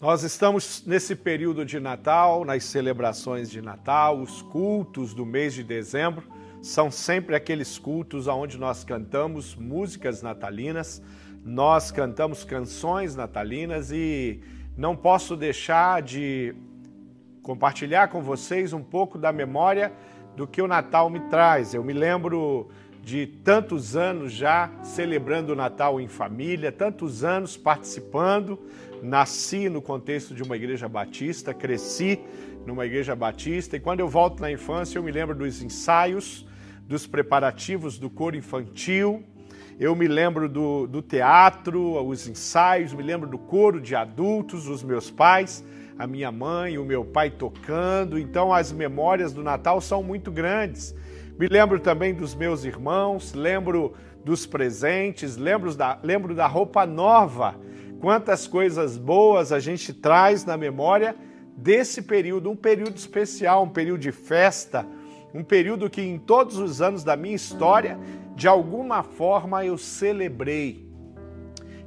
Nós estamos nesse período de Natal, nas celebrações de Natal, os cultos do mês de dezembro são sempre aqueles cultos onde nós cantamos músicas natalinas, nós cantamos canções natalinas e não posso deixar de compartilhar com vocês um pouco da memória do que o Natal me traz. Eu me lembro de tantos anos já celebrando o Natal em família, tantos anos participando. Nasci no contexto de uma igreja batista, cresci numa igreja batista e quando eu volto na infância eu me lembro dos ensaios, dos preparativos do coro infantil, eu me lembro do, do teatro, os ensaios, me lembro do coro de adultos, os meus pais, a minha mãe, o meu pai tocando. Então as memórias do Natal são muito grandes. Me lembro também dos meus irmãos, lembro dos presentes, lembro da, lembro da roupa nova. Quantas coisas boas a gente traz na memória desse período, um período especial, um período de festa, um período que em todos os anos da minha história, de alguma forma eu celebrei.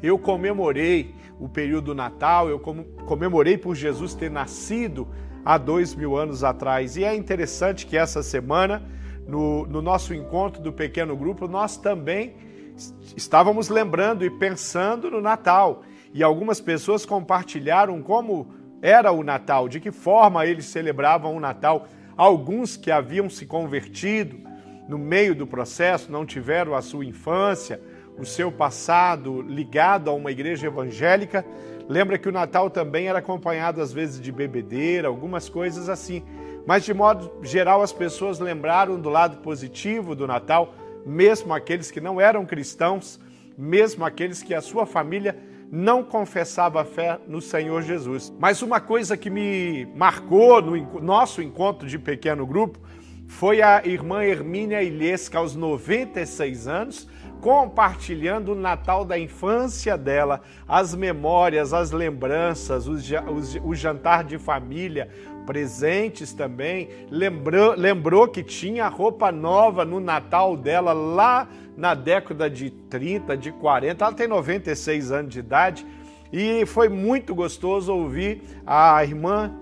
Eu comemorei o período do Natal, eu comemorei por Jesus ter nascido há dois mil anos atrás. E é interessante que essa semana no, no nosso encontro do pequeno grupo, nós também estávamos lembrando e pensando no Natal. E algumas pessoas compartilharam como era o Natal, de que forma eles celebravam o Natal. Alguns que haviam se convertido no meio do processo, não tiveram a sua infância, o seu passado ligado a uma igreja evangélica. Lembra que o Natal também era acompanhado às vezes de bebedeira, algumas coisas assim. Mas, de modo geral, as pessoas lembraram do lado positivo do Natal, mesmo aqueles que não eram cristãos, mesmo aqueles que a sua família não confessava a fé no Senhor Jesus. Mas uma coisa que me marcou no nosso encontro de pequeno grupo foi a irmã Hermínia Ilhesca, aos 96 anos, compartilhando o Natal da infância dela, as memórias, as lembranças, o jantar de família, presentes também. Lembrou, lembrou que tinha roupa nova no Natal dela lá na década de 30, de 40. Ela tem 96 anos de idade e foi muito gostoso ouvir a irmã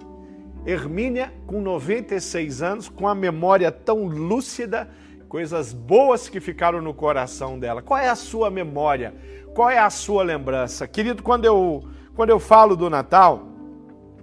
Hermínia, com 96 anos, com a memória tão lúcida, coisas boas que ficaram no coração dela. Qual é a sua memória? Qual é a sua lembrança? Querido, quando eu, quando eu falo do Natal,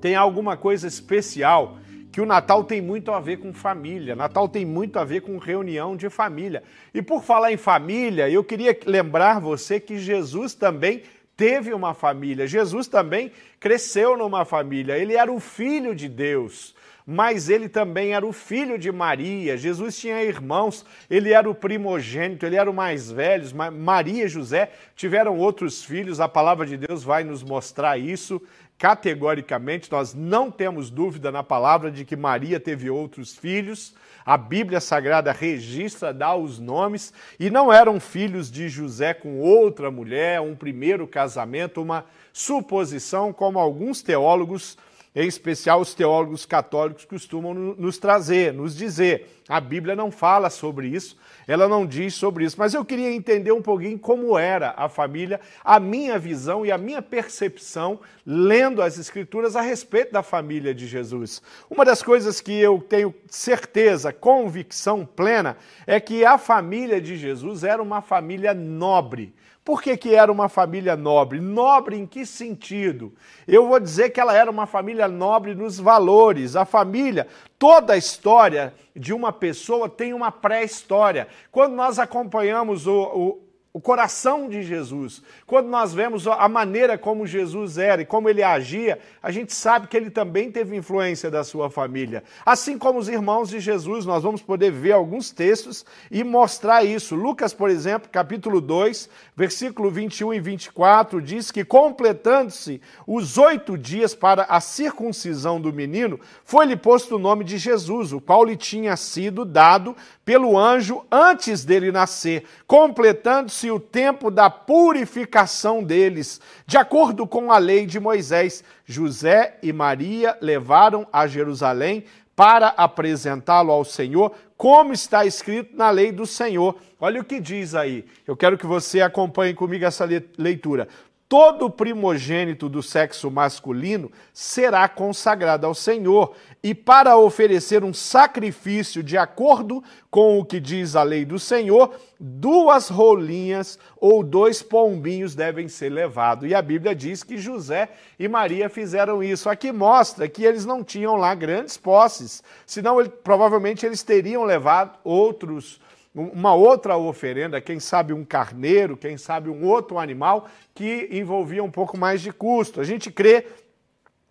tem alguma coisa especial que o Natal tem muito a ver com família, Natal tem muito a ver com reunião de família. E por falar em família, eu queria lembrar você que Jesus também teve uma família, Jesus também cresceu numa família, ele era o filho de Deus mas ele também era o filho de Maria. Jesus tinha irmãos, ele era o primogênito, ele era o mais velho. Maria e José tiveram outros filhos, a palavra de Deus vai nos mostrar isso categoricamente. Nós não temos dúvida na palavra de que Maria teve outros filhos. A Bíblia Sagrada registra, dá os nomes, e não eram filhos de José com outra mulher, um primeiro casamento, uma suposição, como alguns teólogos em especial os teólogos católicos costumam nos trazer, nos dizer. A Bíblia não fala sobre isso, ela não diz sobre isso, mas eu queria entender um pouquinho como era a família, a minha visão e a minha percepção lendo as Escrituras a respeito da família de Jesus. Uma das coisas que eu tenho certeza, convicção plena, é que a família de Jesus era uma família nobre. Por que, que era uma família nobre? Nobre em que sentido? Eu vou dizer que ela era uma família nobre nos valores. A família, toda a história de uma pessoa tem uma pré-história. Quando nós acompanhamos o, o o coração de Jesus. Quando nós vemos a maneira como Jesus era e como ele agia, a gente sabe que ele também teve influência da sua família. Assim como os irmãos de Jesus, nós vamos poder ver alguns textos e mostrar isso. Lucas, por exemplo, capítulo 2, versículo 21 e 24, diz que completando-se os oito dias para a circuncisão do menino, foi-lhe posto o nome de Jesus, o qual lhe tinha sido dado pelo anjo antes dele nascer, completando-se o tempo da purificação deles. De acordo com a lei de Moisés, José e Maria levaram a Jerusalém para apresentá-lo ao Senhor, como está escrito na lei do Senhor. Olha o que diz aí. Eu quero que você acompanhe comigo essa leitura. Todo primogênito do sexo masculino será consagrado ao Senhor, e para oferecer um sacrifício de acordo com o que diz a lei do Senhor, duas rolinhas ou dois pombinhos devem ser levados. E a Bíblia diz que José e Maria fizeram isso. Aqui mostra que eles não tinham lá grandes posses, senão provavelmente eles teriam levado outros uma outra oferenda, quem sabe um carneiro, quem sabe um outro animal que envolvia um pouco mais de custo. A gente crê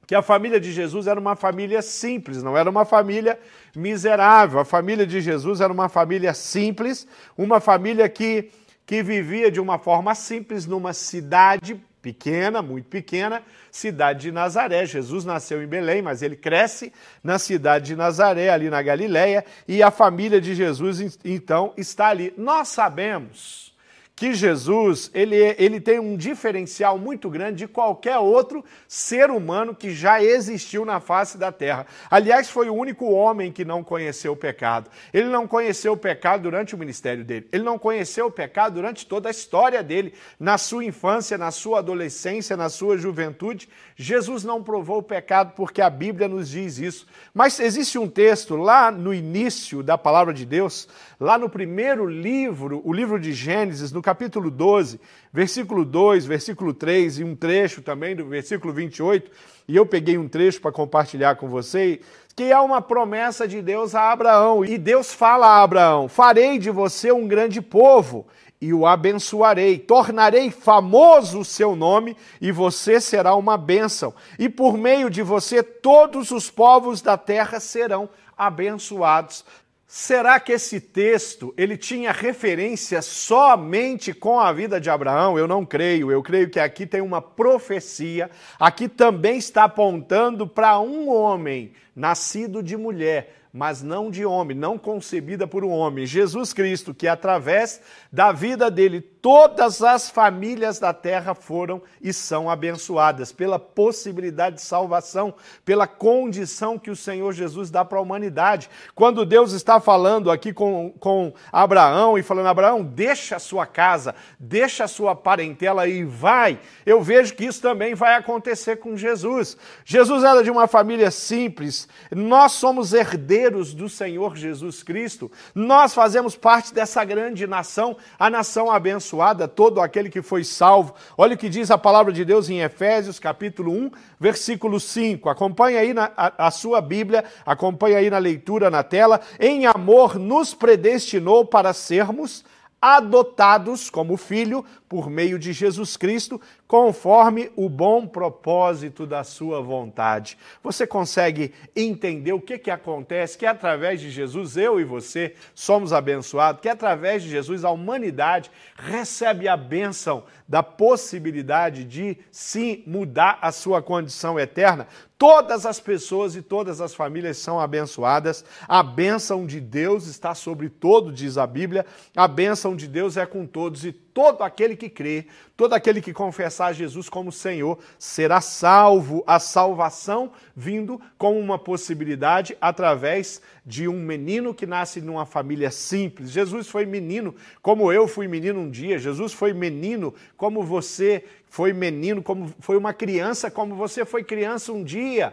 que a família de Jesus era uma família simples, não era uma família miserável. A família de Jesus era uma família simples, uma família que, que vivia de uma forma simples numa cidade pequena, muito pequena, cidade de Nazaré. Jesus nasceu em Belém, mas ele cresce na cidade de Nazaré, ali na Galiléia, e a família de Jesus então está ali. Nós sabemos que Jesus ele, ele tem um diferencial muito grande de qualquer outro ser humano que já existiu na face da terra. Aliás, foi o único homem que não conheceu o pecado. Ele não conheceu o pecado durante o ministério dele. Ele não conheceu o pecado durante toda a história dele, na sua infância, na sua adolescência, na sua juventude. Jesus não provou o pecado porque a Bíblia nos diz isso. Mas existe um texto lá no início da palavra de Deus, lá no primeiro livro, o livro de Gênesis, no capítulo 12, versículo 2, versículo 3 e um trecho também do versículo 28, e eu peguei um trecho para compartilhar com vocês, que é uma promessa de Deus a Abraão. E Deus fala a Abraão: Farei de você um grande povo e o abençoarei, tornarei famoso o seu nome e você será uma bênção. E por meio de você todos os povos da terra serão abençoados. Será que esse texto ele tinha referência somente com a vida de Abraão? Eu não creio. Eu creio que aqui tem uma profecia. Aqui também está apontando para um homem nascido de mulher, mas não de homem, não concebida por um homem. Jesus Cristo, que através da vida dele, todas as famílias da terra foram e são abençoadas pela possibilidade de salvação, pela condição que o Senhor Jesus dá para a humanidade. Quando Deus está falando aqui com, com Abraão e falando: Abraão, deixa a sua casa, deixa a sua parentela e vai, eu vejo que isso também vai acontecer com Jesus. Jesus era de uma família simples, nós somos herdeiros do Senhor Jesus Cristo. Nós fazemos parte dessa grande nação, a nação abençoada, todo aquele que foi salvo. Olha o que diz a palavra de Deus em Efésios, capítulo 1, versículo 5. Acompanhe aí na, a, a sua Bíblia, acompanhe aí na leitura na tela. Em amor nos predestinou para sermos adotados como filho por meio de Jesus Cristo, conforme o bom propósito da sua vontade. Você consegue entender o que, que acontece? Que através de Jesus, eu e você somos abençoados, que através de Jesus a humanidade recebe a bênção da possibilidade de sim mudar a sua condição eterna. Todas as pessoas e todas as famílias são abençoadas. A bênção de Deus está sobre todo, diz a Bíblia. A bênção de Deus é com todos e todo aquele que crê, todo aquele que confessar Jesus como Senhor, será salvo. A salvação vindo com uma possibilidade através de um menino que nasce numa família simples. Jesus foi menino, como eu fui menino um dia. Jesus foi menino, como você foi menino, como foi uma criança, como você foi criança um dia.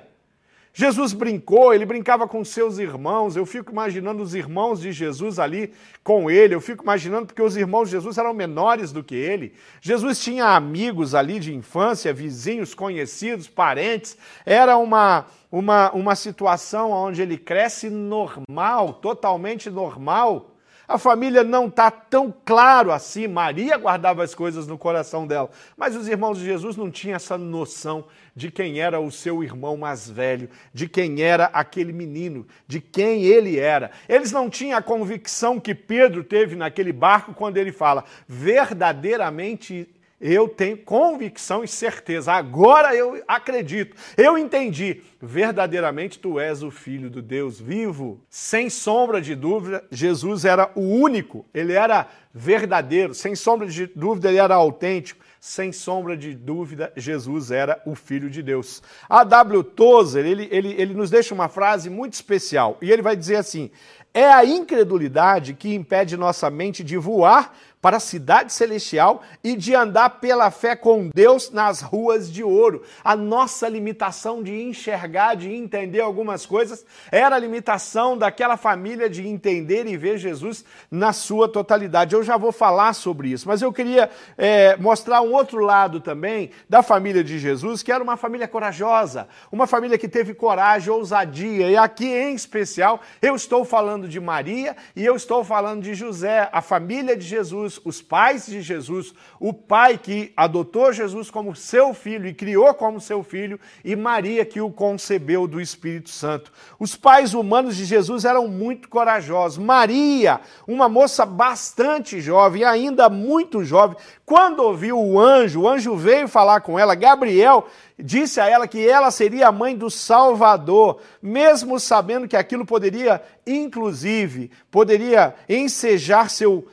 Jesus brincou, ele brincava com seus irmãos. Eu fico imaginando os irmãos de Jesus ali com ele. Eu fico imaginando porque os irmãos de Jesus eram menores do que ele. Jesus tinha amigos ali de infância, vizinhos, conhecidos, parentes. Era uma uma, uma situação onde ele cresce normal, totalmente normal. A família não está tão claro assim. Maria guardava as coisas no coração dela, mas os irmãos de Jesus não tinham essa noção de quem era o seu irmão mais velho, de quem era aquele menino, de quem ele era. Eles não tinham a convicção que Pedro teve naquele barco quando ele fala: verdadeiramente eu tenho convicção e certeza. Agora eu acredito. Eu entendi. Verdadeiramente tu és o filho do Deus vivo. Sem sombra de dúvida, Jesus era o único. Ele era verdadeiro. Sem sombra de dúvida, ele era autêntico. Sem sombra de dúvida, Jesus era o Filho de Deus. A W. Tozer, ele, ele, ele nos deixa uma frase muito especial. E ele vai dizer assim: É a incredulidade que impede nossa mente de voar para a cidade celestial e de andar pela fé com Deus nas ruas de ouro. A nossa limitação de enxergar, de entender algumas coisas, era a limitação daquela família de entender e ver Jesus na sua totalidade. Eu já vou falar sobre isso, mas eu queria é, mostrar um outro lado também da família de Jesus, que era uma família corajosa, uma família que teve coragem, ousadia. E aqui em especial, eu estou falando de Maria e eu estou falando de José, a família de Jesus os pais de Jesus, o pai que adotou Jesus como seu filho e criou como seu filho, e Maria que o concebeu do Espírito Santo. Os pais humanos de Jesus eram muito corajosos. Maria, uma moça bastante jovem, ainda muito jovem, quando ouviu o anjo, o anjo veio falar com ela, Gabriel disse a ela que ela seria a mãe do Salvador, mesmo sabendo que aquilo poderia, inclusive, poderia ensejar seu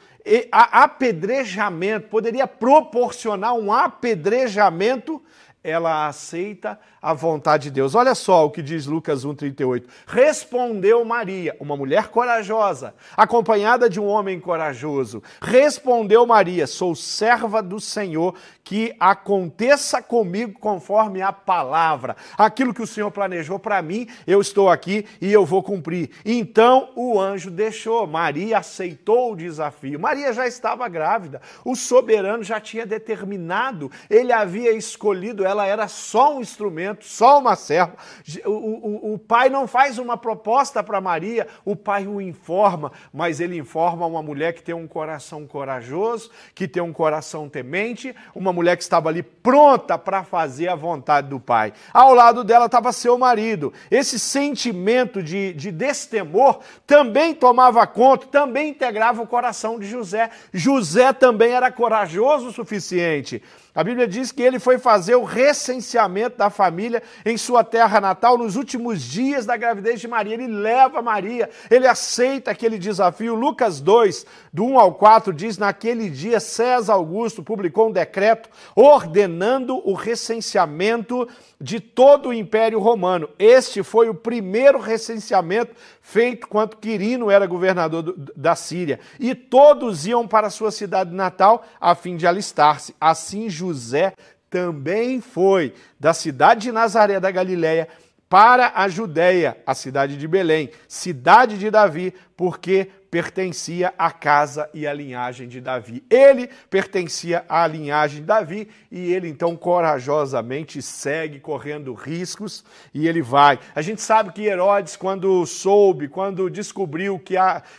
apedrejamento, poderia proporcionar um apedrejamento, ela aceita a vontade de Deus. Olha só o que diz Lucas 1,38. Respondeu Maria, uma mulher corajosa, acompanhada de um homem corajoso. Respondeu Maria: Sou serva do Senhor, que aconteça comigo conforme a palavra. Aquilo que o Senhor planejou para mim, eu estou aqui e eu vou cumprir. Então o anjo deixou. Maria aceitou o desafio. Maria já estava grávida. O soberano já tinha determinado, ele havia escolhido, ela era só um instrumento só uma serva. O, o, o pai não faz uma proposta para Maria, o pai o informa, mas ele informa uma mulher que tem um coração corajoso, que tem um coração temente, uma mulher que estava ali pronta para fazer a vontade do pai. Ao lado dela estava seu marido. Esse sentimento de, de destemor também tomava conta, também integrava o coração de José. José também era corajoso o suficiente a Bíblia diz que ele foi fazer o recenseamento da família em sua terra natal nos últimos dias da gravidez de Maria. Ele leva Maria, ele aceita aquele desafio. Lucas 2, do 1 ao 4, diz: Naquele dia, César Augusto publicou um decreto ordenando o recenseamento de todo o Império Romano. Este foi o primeiro recenseamento feito quando Quirino era governador do, da Síria. E todos iam para sua cidade natal a fim de alistar-se. Assim, José também foi da cidade de Nazaré da Galiléia para a Judéia, a cidade de Belém, cidade de Davi, porque pertencia à casa e à linhagem de Davi. Ele pertencia à linhagem de Davi e ele então corajosamente segue correndo riscos e ele vai. A gente sabe que Herodes, quando soube, quando descobriu que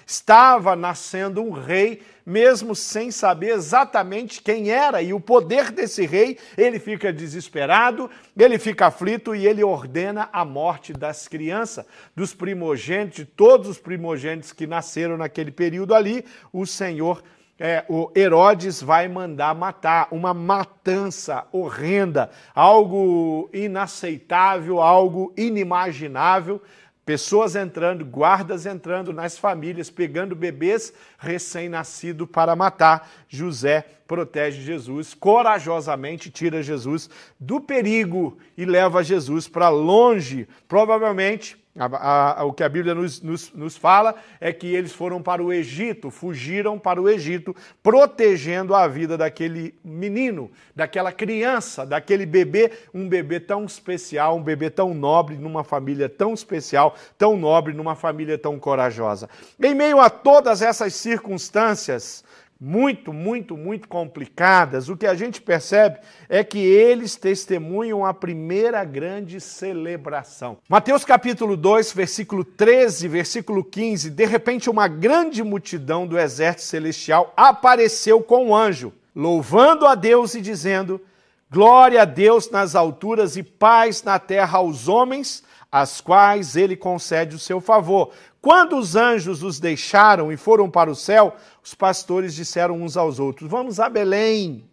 estava nascendo um rei, mesmo sem saber exatamente quem era e o poder desse rei, ele fica desesperado, ele fica aflito e ele ordena a morte das crianças, dos primogênitos, de todos os primogênitos que nasceram naquele período ali, o Senhor é, o Herodes vai mandar matar, uma matança horrenda, algo inaceitável, algo inimaginável. Pessoas entrando, guardas entrando nas famílias, pegando bebês recém-nascidos para matar. José protege Jesus, corajosamente tira Jesus do perigo e leva Jesus para longe, provavelmente a, a, o que a Bíblia nos, nos, nos, fala é que eles foram para o Egito, fugiram para o Egito, protegendo a vida daquele menino, daquela criança, daquele bebê, um bebê tão especial, um bebê tão nobre, numa família tão especial, tão nobre, numa família tão corajosa. Em meio a todas essas circunstâncias, muito, muito, muito complicadas, o que a gente percebe é que eles testemunham a primeira grande celebração. Mateus capítulo 2, versículo 13, versículo 15, de repente uma grande multidão do exército celestial apareceu com um anjo, louvando a Deus e dizendo: Glória a Deus nas alturas e paz na terra aos homens, às quais ele concede o seu favor. Quando os anjos os deixaram e foram para o céu, os pastores disseram uns aos outros: Vamos a Belém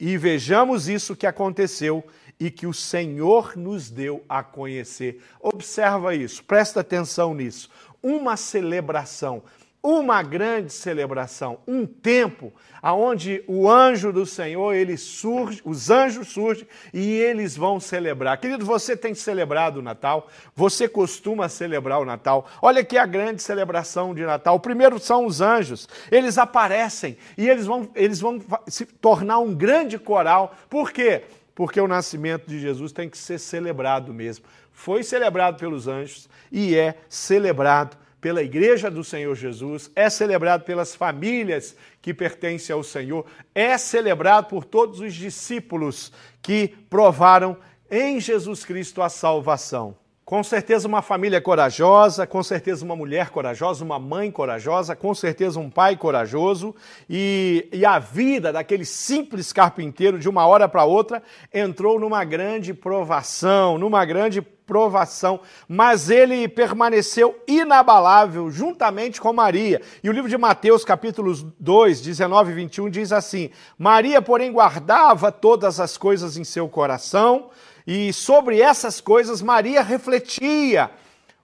e vejamos isso que aconteceu e que o Senhor nos deu a conhecer. Observa isso, presta atenção nisso. Uma celebração uma grande celebração, um tempo aonde o anjo do Senhor, ele surge, os anjos surgem e eles vão celebrar. Querido, você tem celebrado o Natal? Você costuma celebrar o Natal? Olha aqui a grande celebração de Natal. O primeiro são os anjos. Eles aparecem e eles vão, eles vão se tornar um grande coral. Por quê? Porque o nascimento de Jesus tem que ser celebrado mesmo. Foi celebrado pelos anjos e é celebrado pela Igreja do Senhor Jesus, é celebrado pelas famílias que pertencem ao Senhor, é celebrado por todos os discípulos que provaram em Jesus Cristo a salvação. Com certeza uma família corajosa, com certeza uma mulher corajosa, uma mãe corajosa, com certeza um pai corajoso e, e a vida daquele simples carpinteiro de uma hora para outra entrou numa grande provação, numa grande provação, mas ele permaneceu inabalável juntamente com Maria. E o livro de Mateus, capítulos 2, 19 e 21 diz assim: Maria, porém, guardava todas as coisas em seu coração e sobre essas coisas Maria refletia.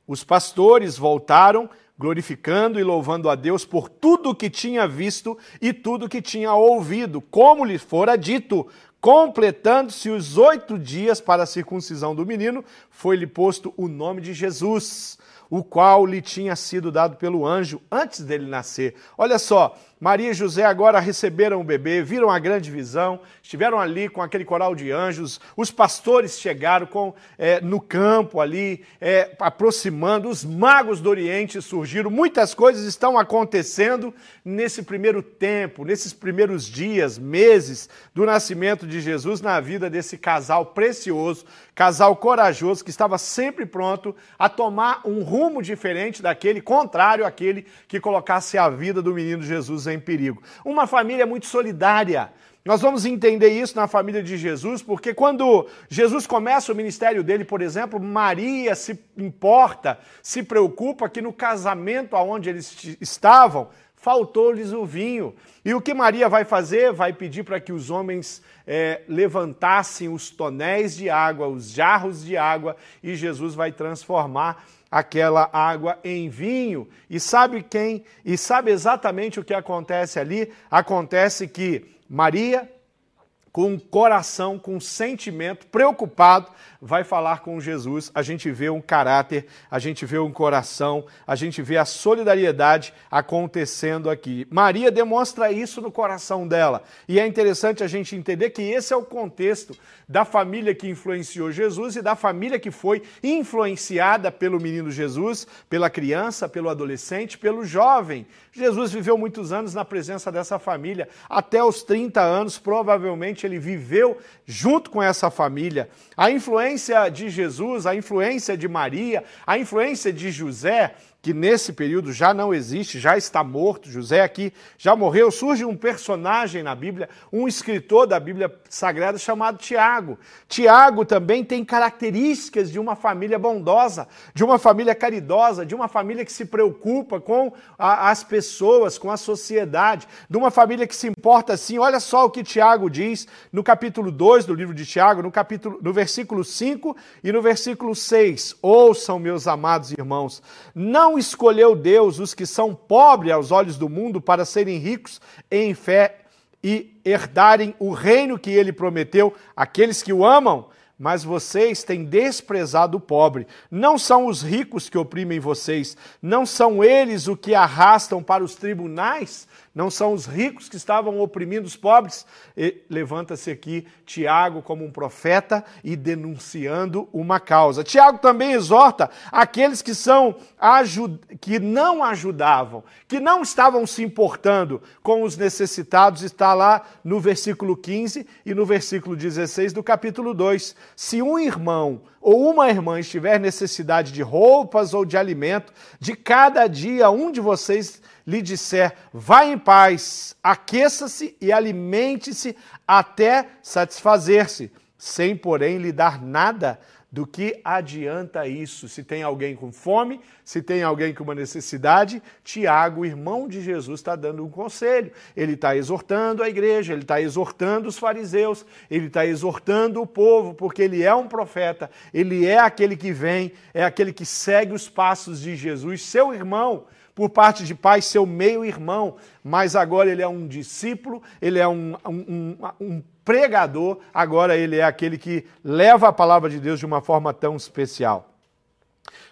Os pastores voltaram, glorificando e louvando a Deus por tudo o que tinha visto e tudo o que tinha ouvido, como lhe fora dito. Completando-se os oito dias para a circuncisão do menino, foi-lhe posto o nome de Jesus, o qual lhe tinha sido dado pelo anjo antes dele nascer. Olha só, Maria e José agora receberam o bebê, viram a grande visão, estiveram ali com aquele coral de anjos, os pastores chegaram com, é, no campo ali, é, aproximando, os magos do Oriente surgiram, muitas coisas estão acontecendo nesse primeiro tempo, nesses primeiros dias, meses do nascimento de Jesus na vida desse casal precioso, casal corajoso que estava sempre pronto a tomar um rumo diferente daquele, contrário àquele que colocasse a vida do menino Jesus em perigo. Uma família muito solidária. Nós vamos entender isso na família de Jesus, porque quando Jesus começa o ministério dele, por exemplo, Maria se importa, se preocupa que no casamento aonde eles estavam, faltou-lhes o vinho. E o que Maria vai fazer? Vai pedir para que os homens é, levantassem os tonéis de água, os jarros de água, e Jesus vai transformar aquela água em vinho. E sabe quem? E sabe exatamente o que acontece ali? Acontece que Maria, com coração, com sentimento, preocupado, vai falar com Jesus, a gente vê um caráter, a gente vê um coração, a gente vê a solidariedade acontecendo aqui. Maria demonstra isso no coração dela. E é interessante a gente entender que esse é o contexto da família que influenciou Jesus e da família que foi influenciada pelo menino Jesus, pela criança, pelo adolescente, pelo jovem. Jesus viveu muitos anos na presença dessa família, até os 30 anos, provavelmente ele viveu junto com essa família. A influência de Jesus, a influência de Maria, a influência de José que nesse período já não existe, já está morto. José aqui já morreu. Surge um personagem na Bíblia, um escritor da Bíblia Sagrada chamado Tiago. Tiago também tem características de uma família bondosa, de uma família caridosa, de uma família que se preocupa com a, as pessoas, com a sociedade, de uma família que se importa assim. Olha só o que Tiago diz no capítulo 2 do livro de Tiago, no capítulo no versículo 5 e no versículo 6. Ouçam, meus amados irmãos, não não escolheu Deus os que são pobres aos olhos do mundo para serem ricos em fé e herdarem o reino que ele prometeu àqueles que o amam? Mas vocês têm desprezado o pobre. Não são os ricos que oprimem vocês, não são eles o que arrastam para os tribunais não são os ricos que estavam oprimindo os pobres. Levanta-se aqui Tiago como um profeta e denunciando uma causa. Tiago também exorta aqueles que são que não ajudavam, que não estavam se importando com os necessitados, está lá no versículo 15 e no versículo 16 do capítulo 2. Se um irmão ou uma irmã estiver necessidade de roupas ou de alimento, de cada dia um de vocês lhe disser: vá em paz, aqueça-se e alimente-se até satisfazer-se, sem, porém, lhe dar nada, do que adianta isso? Se tem alguém com fome, se tem alguém com uma necessidade, Tiago, irmão de Jesus, está dando um conselho. Ele está exortando a igreja, ele está exortando os fariseus, ele está exortando o povo, porque ele é um profeta, ele é aquele que vem, é aquele que segue os passos de Jesus, seu irmão por parte de pai, seu meio-irmão, mas agora ele é um discípulo, ele é um, um, um, pregador, agora ele é aquele que leva a palavra de Deus de uma forma tão especial.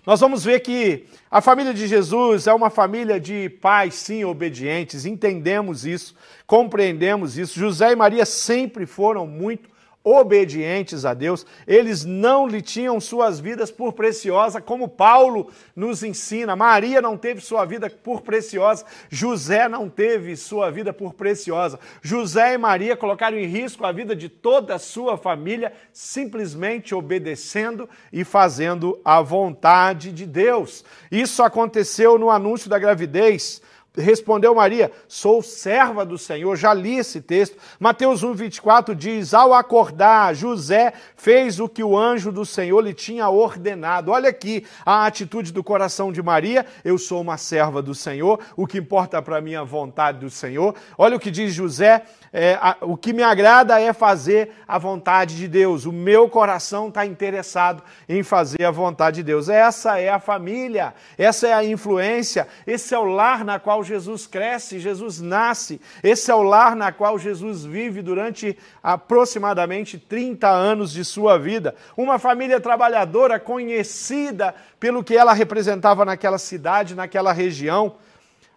Nós vamos ver que a família de Jesus é uma família de pais, sim, obedientes, entendemos isso, compreendemos isso. José e Maria sempre foram muito obedientes a Deus, eles não lhe tinham suas vidas por preciosa, como Paulo nos ensina. Maria não teve sua vida por preciosa, José não teve sua vida por preciosa. José e Maria colocaram em risco a vida de toda a sua família, simplesmente obedecendo e fazendo a vontade de Deus. Isso aconteceu no anúncio da gravidez Respondeu Maria: Sou serva do Senhor. Já li esse texto. Mateus 1, 24 diz: Ao acordar, José fez o que o anjo do Senhor lhe tinha ordenado. Olha aqui a atitude do coração de Maria: Eu sou uma serva do Senhor. O que importa para mim é a vontade do Senhor. Olha o que diz José: é, a, o que me agrada é fazer a vontade de Deus. O meu coração está interessado em fazer a vontade de Deus. Essa é a família, essa é a influência, esse é o lar na qual Jesus cresce, Jesus nasce, esse é o lar na qual Jesus vive durante aproximadamente 30 anos de sua vida. Uma família trabalhadora conhecida pelo que ela representava naquela cidade, naquela região.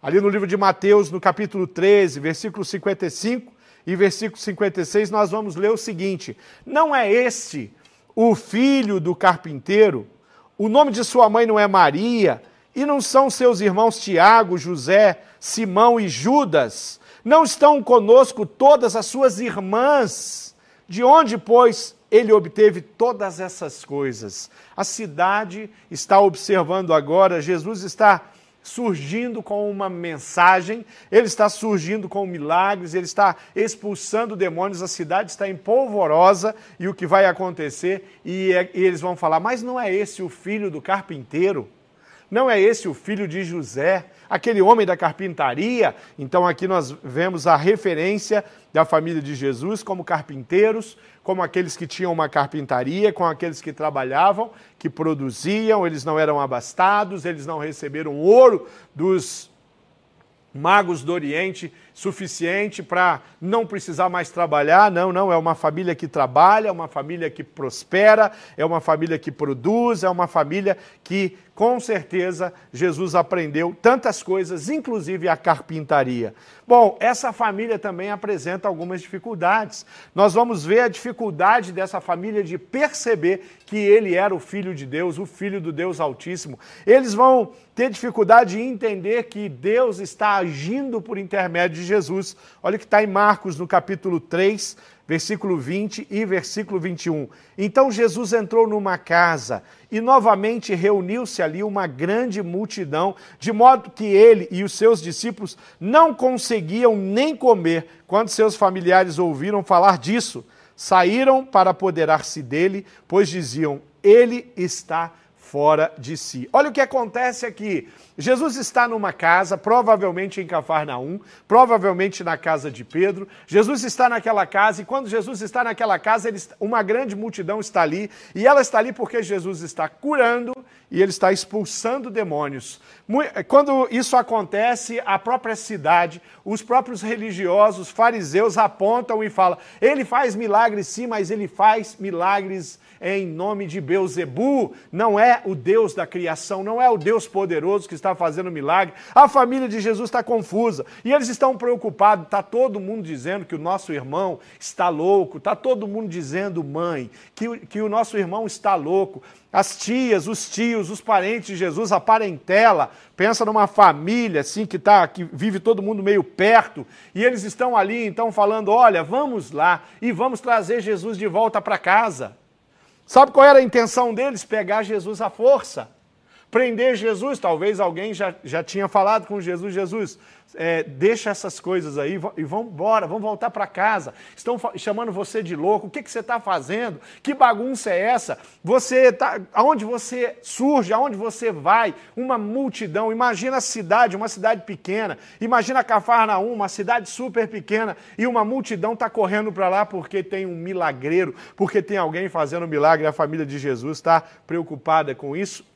Ali no livro de Mateus, no capítulo 13, versículo 55, e versículo 56, nós vamos ler o seguinte: Não é este o filho do carpinteiro? O nome de sua mãe não é Maria? E não são seus irmãos Tiago, José, Simão e Judas? Não estão conosco todas as suas irmãs? De onde, pois, ele obteve todas essas coisas? A cidade está observando agora, Jesus está surgindo com uma mensagem, ele está surgindo com milagres, ele está expulsando demônios, a cidade está em polvorosa e o que vai acontecer? E, é, e eles vão falar: Mas não é esse o filho do carpinteiro? Não é esse o filho de José, aquele homem da carpintaria? Então aqui nós vemos a referência da família de Jesus como carpinteiros, como aqueles que tinham uma carpintaria, com aqueles que trabalhavam, que produziam, eles não eram abastados, eles não receberam ouro dos magos do Oriente suficiente para não precisar mais trabalhar. Não, não, é uma família que trabalha, é uma família que prospera, é uma família que produz, é uma família que, com certeza, Jesus aprendeu tantas coisas, inclusive a carpintaria. Bom, essa família também apresenta algumas dificuldades. Nós vamos ver a dificuldade dessa família de perceber que ele era o filho de Deus, o filho do Deus Altíssimo. Eles vão ter dificuldade de entender que Deus está agindo por intermédio de Jesus. Olha o que está em Marcos, no capítulo 3, versículo 20 e versículo 21. Então Jesus entrou numa casa e novamente reuniu-se ali uma grande multidão, de modo que ele e os seus discípulos não conseguiam nem comer quando seus familiares ouviram falar disso. Saíram para apoderar-se dele, pois diziam: Ele está fora de si. Olha o que acontece aqui. Jesus está numa casa, provavelmente em Cafarnaum, provavelmente na casa de Pedro. Jesus está naquela casa e quando Jesus está naquela casa, ele, uma grande multidão está ali e ela está ali porque Jesus está curando e ele está expulsando demônios. Quando isso acontece, a própria cidade, os próprios religiosos, fariseus apontam e falam: ele faz milagres sim, mas ele faz milagres é em nome de Beuzebu, não é o Deus da criação, não é o Deus poderoso que está fazendo milagre. A família de Jesus está confusa e eles estão preocupados. Está todo mundo dizendo que o nosso irmão está louco, está todo mundo dizendo, mãe, que, que o nosso irmão está louco. As tias, os tios, os parentes de Jesus, a parentela, pensa numa família assim que tá, que vive todo mundo meio perto, e eles estão ali então falando: "Olha, vamos lá e vamos trazer Jesus de volta para casa". Sabe qual era a intenção deles? Pegar Jesus à força. Prender Jesus, talvez alguém já, já tinha falado com Jesus, Jesus, é, deixa essas coisas aí e vamos embora, vamos voltar para casa. Estão chamando você de louco, o que, que você está fazendo? Que bagunça é essa? Você tá, aonde você surge, aonde você vai? Uma multidão, imagina a cidade, uma cidade pequena, imagina Cafarnaum, uma cidade super pequena, e uma multidão está correndo para lá porque tem um milagreiro, porque tem alguém fazendo milagre, a família de Jesus está preocupada com isso.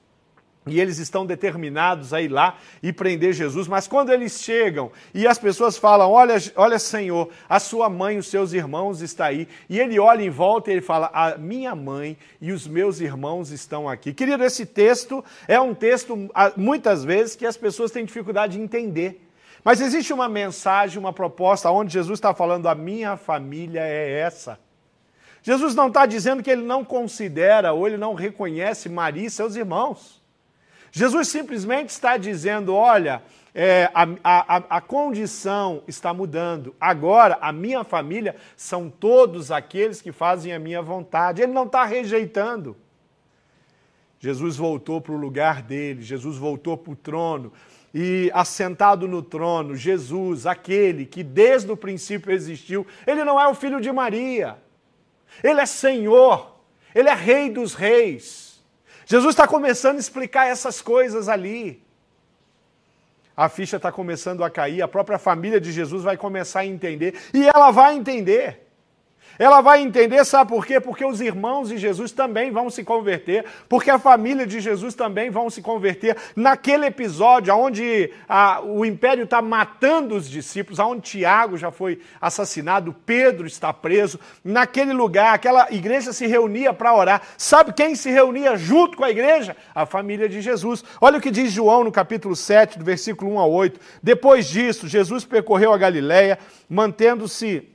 E eles estão determinados a ir lá e prender Jesus, mas quando eles chegam e as pessoas falam: Olha, olha, Senhor, a sua mãe, os seus irmãos estão aí, e ele olha em volta e ele fala: A minha mãe e os meus irmãos estão aqui. Querido, esse texto é um texto, muitas vezes, que as pessoas têm dificuldade de entender. Mas existe uma mensagem, uma proposta, onde Jesus está falando: A minha família é essa. Jesus não está dizendo que ele não considera ou ele não reconhece Maria e seus irmãos. Jesus simplesmente está dizendo: olha, é, a, a, a condição está mudando. Agora, a minha família são todos aqueles que fazem a minha vontade. Ele não está rejeitando. Jesus voltou para o lugar dele, Jesus voltou para o trono. E assentado no trono, Jesus, aquele que desde o princípio existiu, ele não é o filho de Maria, ele é Senhor, ele é Rei dos Reis. Jesus está começando a explicar essas coisas ali. A ficha está começando a cair, a própria família de Jesus vai começar a entender, e ela vai entender. Ela vai entender, sabe por quê? Porque os irmãos de Jesus também vão se converter, porque a família de Jesus também vão se converter. Naquele episódio onde a, o império está matando os discípulos, onde Tiago já foi assassinado, Pedro está preso, naquele lugar, aquela igreja se reunia para orar. Sabe quem se reunia junto com a igreja? A família de Jesus. Olha o que diz João no capítulo 7, do versículo 1 a 8. Depois disso, Jesus percorreu a Galiléia, mantendo-se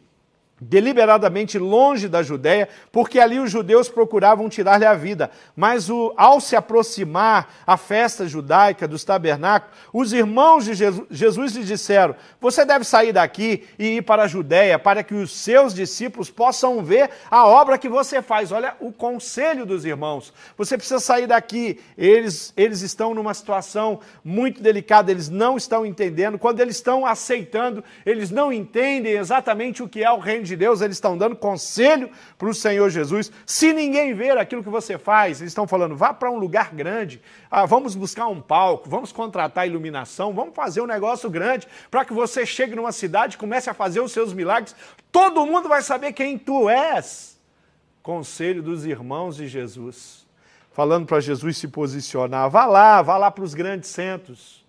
deliberadamente longe da Judéia, porque ali os judeus procuravam tirar-lhe a vida. Mas o, ao se aproximar a festa judaica dos tabernáculos, os irmãos de Jesus, Jesus lhe disseram: Você deve sair daqui e ir para a Judéia, para que os seus discípulos possam ver a obra que você faz. Olha o conselho dos irmãos. Você precisa sair daqui. Eles, eles estão numa situação muito delicada, eles não estão entendendo. Quando eles estão aceitando, eles não entendem exatamente o que é o reino de de Deus, eles estão dando conselho para o Senhor Jesus. Se ninguém ver aquilo que você faz, eles estão falando, vá para um lugar grande, ah, vamos buscar um palco, vamos contratar iluminação, vamos fazer um negócio grande para que você chegue numa cidade, comece a fazer os seus milagres, todo mundo vai saber quem tu és. Conselho dos irmãos de Jesus, falando para Jesus se posicionar, vá lá, vá lá para os grandes centros,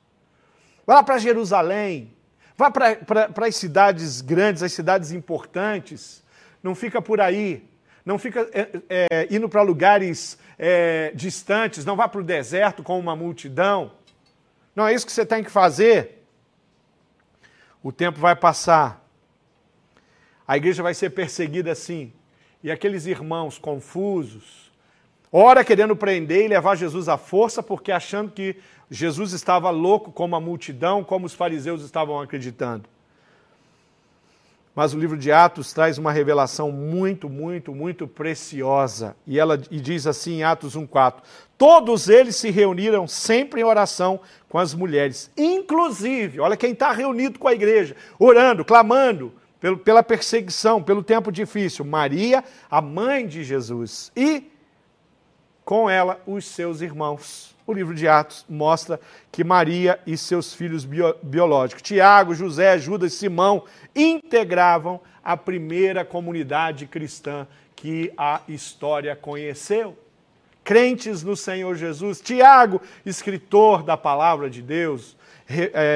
vá lá para Jerusalém, Vá para as cidades grandes, as cidades importantes. Não fica por aí. Não fica é, é, indo para lugares é, distantes. Não vá para o deserto com uma multidão. Não é isso que você tem que fazer. O tempo vai passar. A igreja vai ser perseguida assim. E aqueles irmãos confusos, ora querendo prender e levar Jesus à força, porque achando que Jesus estava louco como a multidão, como os fariseus estavam acreditando. Mas o livro de Atos traz uma revelação muito, muito, muito preciosa. E ela e diz assim em Atos 1:4: Todos eles se reuniram sempre em oração com as mulheres, inclusive, olha quem está reunido com a igreja, orando, clamando pelo, pela perseguição, pelo tempo difícil, Maria, a mãe de Jesus, e com ela os seus irmãos o livro de Atos mostra que Maria e seus filhos bio, biológicos, Tiago, José, Judas e Simão, integravam a primeira comunidade cristã que a história conheceu. Crentes no Senhor Jesus. Tiago, escritor da palavra de Deus,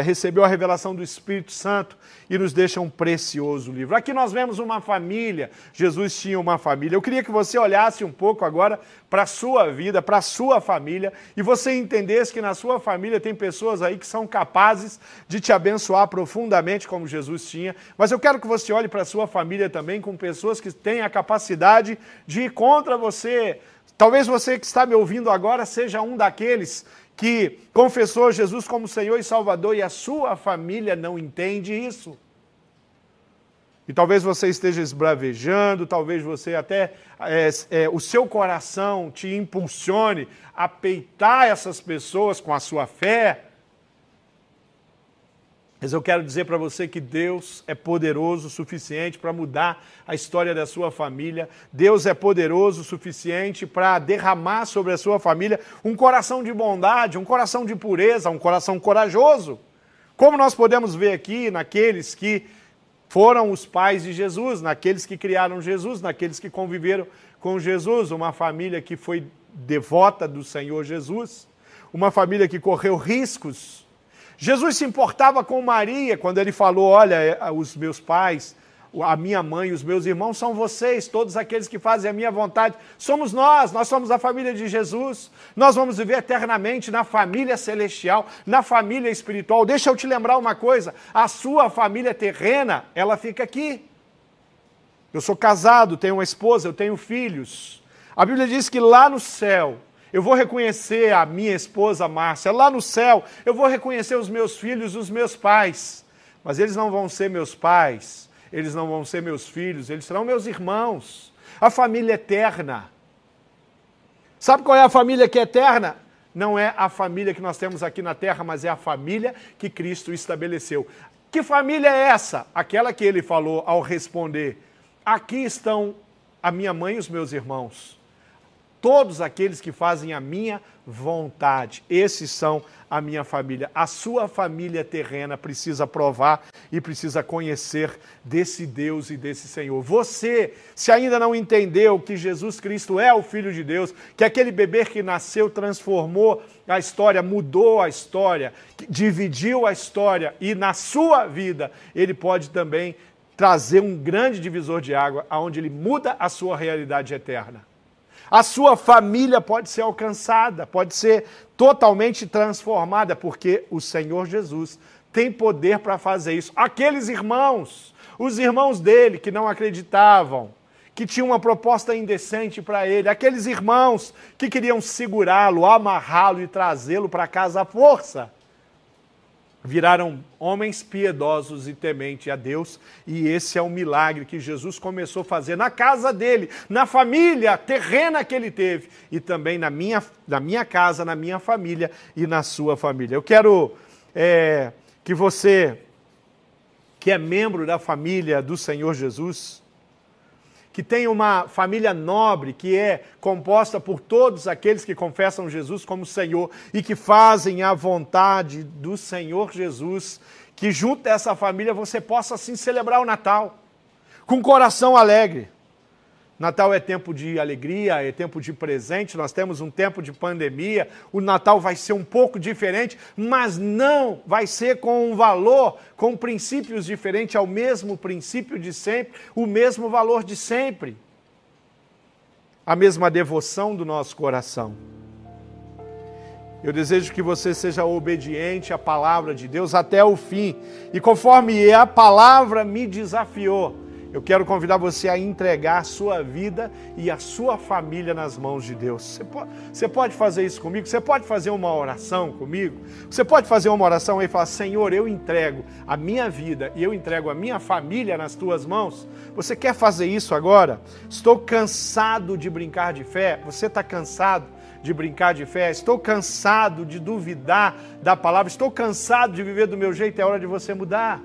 recebeu a revelação do Espírito Santo e nos deixa um precioso livro. Aqui nós vemos uma família, Jesus tinha uma família. Eu queria que você olhasse um pouco agora para a sua vida, para a sua família, e você entendesse que na sua família tem pessoas aí que são capazes de te abençoar profundamente, como Jesus tinha. Mas eu quero que você olhe para a sua família também com pessoas que têm a capacidade de ir contra você. Talvez você que está me ouvindo agora seja um daqueles que confessou Jesus como Senhor e Salvador e a sua família não entende isso. E talvez você esteja esbravejando, talvez você até, é, é, o seu coração te impulsione a peitar essas pessoas com a sua fé, mas eu quero dizer para você que Deus é poderoso o suficiente para mudar a história da sua família. Deus é poderoso o suficiente para derramar sobre a sua família um coração de bondade, um coração de pureza, um coração corajoso. Como nós podemos ver aqui naqueles que foram os pais de Jesus, naqueles que criaram Jesus, naqueles que conviveram com Jesus, uma família que foi devota do Senhor Jesus uma família que correu riscos. Jesus se importava com Maria quando ele falou: Olha, é, os meus pais, a minha mãe, os meus irmãos são vocês, todos aqueles que fazem a minha vontade. Somos nós, nós somos a família de Jesus. Nós vamos viver eternamente na família celestial, na família espiritual. Deixa eu te lembrar uma coisa: a sua família terrena, ela fica aqui. Eu sou casado, tenho uma esposa, eu tenho filhos. A Bíblia diz que lá no céu, eu vou reconhecer a minha esposa Márcia, lá no céu, eu vou reconhecer os meus filhos, os meus pais. Mas eles não vão ser meus pais, eles não vão ser meus filhos, eles serão meus irmãos. A família eterna. Sabe qual é a família que é eterna? Não é a família que nós temos aqui na terra, mas é a família que Cristo estabeleceu. Que família é essa? Aquela que ele falou ao responder: Aqui estão a minha mãe e os meus irmãos todos aqueles que fazem a minha vontade. Esses são a minha família. A sua família terrena precisa provar e precisa conhecer desse Deus e desse Senhor. Você, se ainda não entendeu que Jesus Cristo é o Filho de Deus, que aquele bebê que nasceu transformou a história, mudou a história, dividiu a história e na sua vida ele pode também trazer um grande divisor de água, aonde ele muda a sua realidade eterna. A sua família pode ser alcançada, pode ser totalmente transformada, porque o Senhor Jesus tem poder para fazer isso. Aqueles irmãos, os irmãos dele que não acreditavam, que tinham uma proposta indecente para ele, aqueles irmãos que queriam segurá-lo, amarrá-lo e trazê-lo para casa à força viraram homens piedosos e tementes a Deus, e esse é o milagre que Jesus começou a fazer na casa dele, na família terrena que ele teve, e também na minha, na minha casa, na minha família e na sua família. Eu quero é, que você, que é membro da família do Senhor Jesus, que tem uma família nobre, que é composta por todos aqueles que confessam Jesus como Senhor e que fazem a vontade do Senhor Jesus, que junto dessa família você possa assim celebrar o Natal com coração alegre Natal é tempo de alegria, é tempo de presente, nós temos um tempo de pandemia, o Natal vai ser um pouco diferente, mas não vai ser com um valor, com princípios diferentes, ao mesmo princípio de sempre, o mesmo valor de sempre, a mesma devoção do nosso coração. Eu desejo que você seja obediente à palavra de Deus até o fim, e conforme a palavra me desafiou, eu quero convidar você a entregar a sua vida e a sua família nas mãos de Deus. Você pode, você pode fazer isso comigo? Você pode fazer uma oração comigo? Você pode fazer uma oração e falar: Senhor, eu entrego a minha vida e eu entrego a minha família nas tuas mãos. Você quer fazer isso agora? Estou cansado de brincar de fé. Você está cansado? de brincar de fé, estou cansado de duvidar da palavra, estou cansado de viver do meu jeito, é hora de você mudar.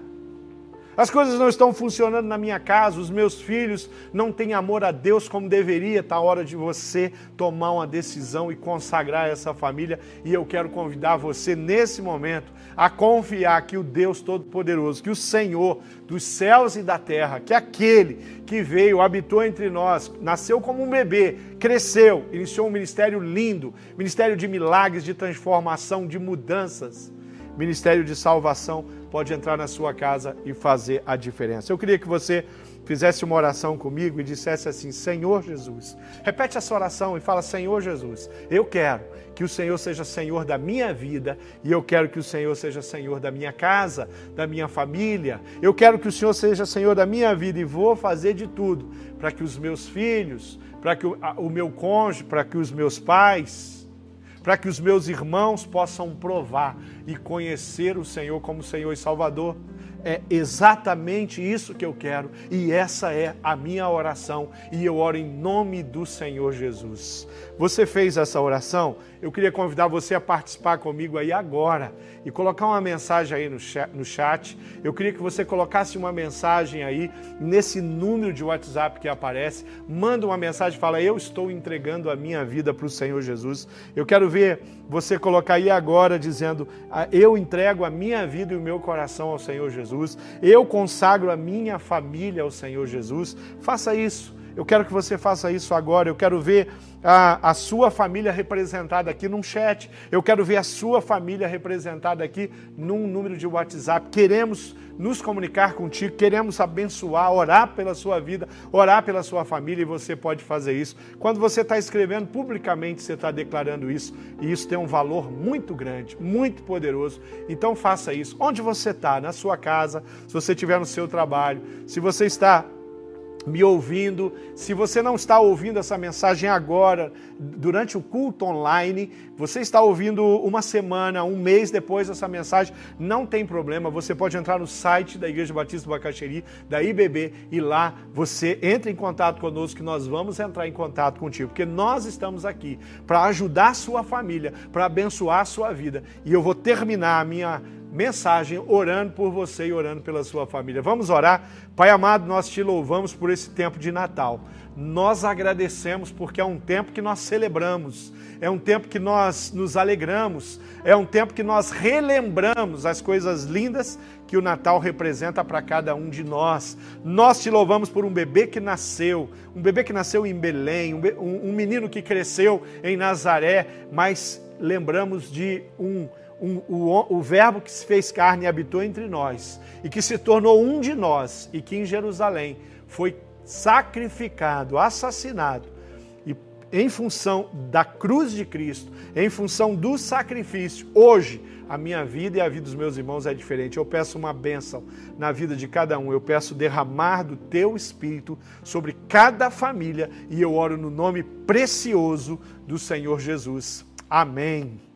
As coisas não estão funcionando na minha casa, os meus filhos não têm amor a Deus como deveria. Está a hora de você tomar uma decisão e consagrar essa família. E eu quero convidar você nesse momento a confiar que o Deus Todo-Poderoso, que o Senhor dos céus e da terra, que aquele que veio, habitou entre nós, nasceu como um bebê, cresceu, iniciou um ministério lindo, ministério de milagres, de transformação, de mudanças, ministério de salvação pode entrar na sua casa e fazer a diferença. Eu queria que você fizesse uma oração comigo e dissesse assim: Senhor Jesus. Repete essa oração e fala: Senhor Jesus, eu quero que o Senhor seja Senhor da minha vida e eu quero que o Senhor seja Senhor da minha casa, da minha família. Eu quero que o Senhor seja Senhor da minha vida e vou fazer de tudo para que os meus filhos, para que o, o meu cônjuge, para que os meus pais, para que os meus irmãos possam provar e conhecer o Senhor como Senhor e Salvador. É exatamente isso que eu quero e essa é a minha oração e eu oro em nome do Senhor Jesus. Você fez essa oração? Eu queria convidar você a participar comigo aí agora e colocar uma mensagem aí no chat. Eu queria que você colocasse uma mensagem aí nesse número de WhatsApp que aparece. Manda uma mensagem, fala: Eu estou entregando a minha vida para o Senhor Jesus. Eu quero ver você colocar aí agora dizendo: ah, Eu entrego a minha vida e o meu coração ao Senhor Jesus. Eu consagro a minha família ao Senhor Jesus. Faça isso Eu quero que você faça isso agora. Eu quero ver a, a sua família representada aqui num chat. Eu quero ver a sua família representada aqui num número de WhatsApp. Queremos nos comunicar contigo, queremos abençoar, orar pela sua vida, orar pela sua família e você pode fazer isso. Quando você está escrevendo publicamente, você está declarando isso e isso tem um valor muito grande, muito poderoso. Então faça isso. Onde você está? Na sua casa, se você estiver no seu trabalho, se você está me ouvindo. Se você não está ouvindo essa mensagem agora, durante o culto online, você está ouvindo uma semana, um mês depois dessa mensagem, não tem problema. Você pode entrar no site da Igreja Batista do Bacaxeri, da IBB, e lá você entra em contato conosco, que nós vamos entrar em contato contigo, porque nós estamos aqui para ajudar a sua família, para abençoar a sua vida. E eu vou terminar a minha mensagem orando por você e orando pela sua família. Vamos orar? Pai amado, nós te louvamos por esse tempo de Natal. Nós agradecemos porque é um tempo que nós celebramos, é um tempo que nós nos alegramos, é um tempo que nós relembramos as coisas lindas que o Natal representa para cada um de nós. Nós te louvamos por um bebê que nasceu, um bebê que nasceu em Belém, um, menino que cresceu em Nazaré, mas lembramos de um um, o, o Verbo que se fez carne e habitou entre nós, e que se tornou um de nós, e que em Jerusalém foi sacrificado, assassinado, e em função da cruz de Cristo, em função do sacrifício, hoje a minha vida e a vida dos meus irmãos é diferente. Eu peço uma bênção na vida de cada um. Eu peço derramar do teu espírito sobre cada família e eu oro no nome precioso do Senhor Jesus. Amém.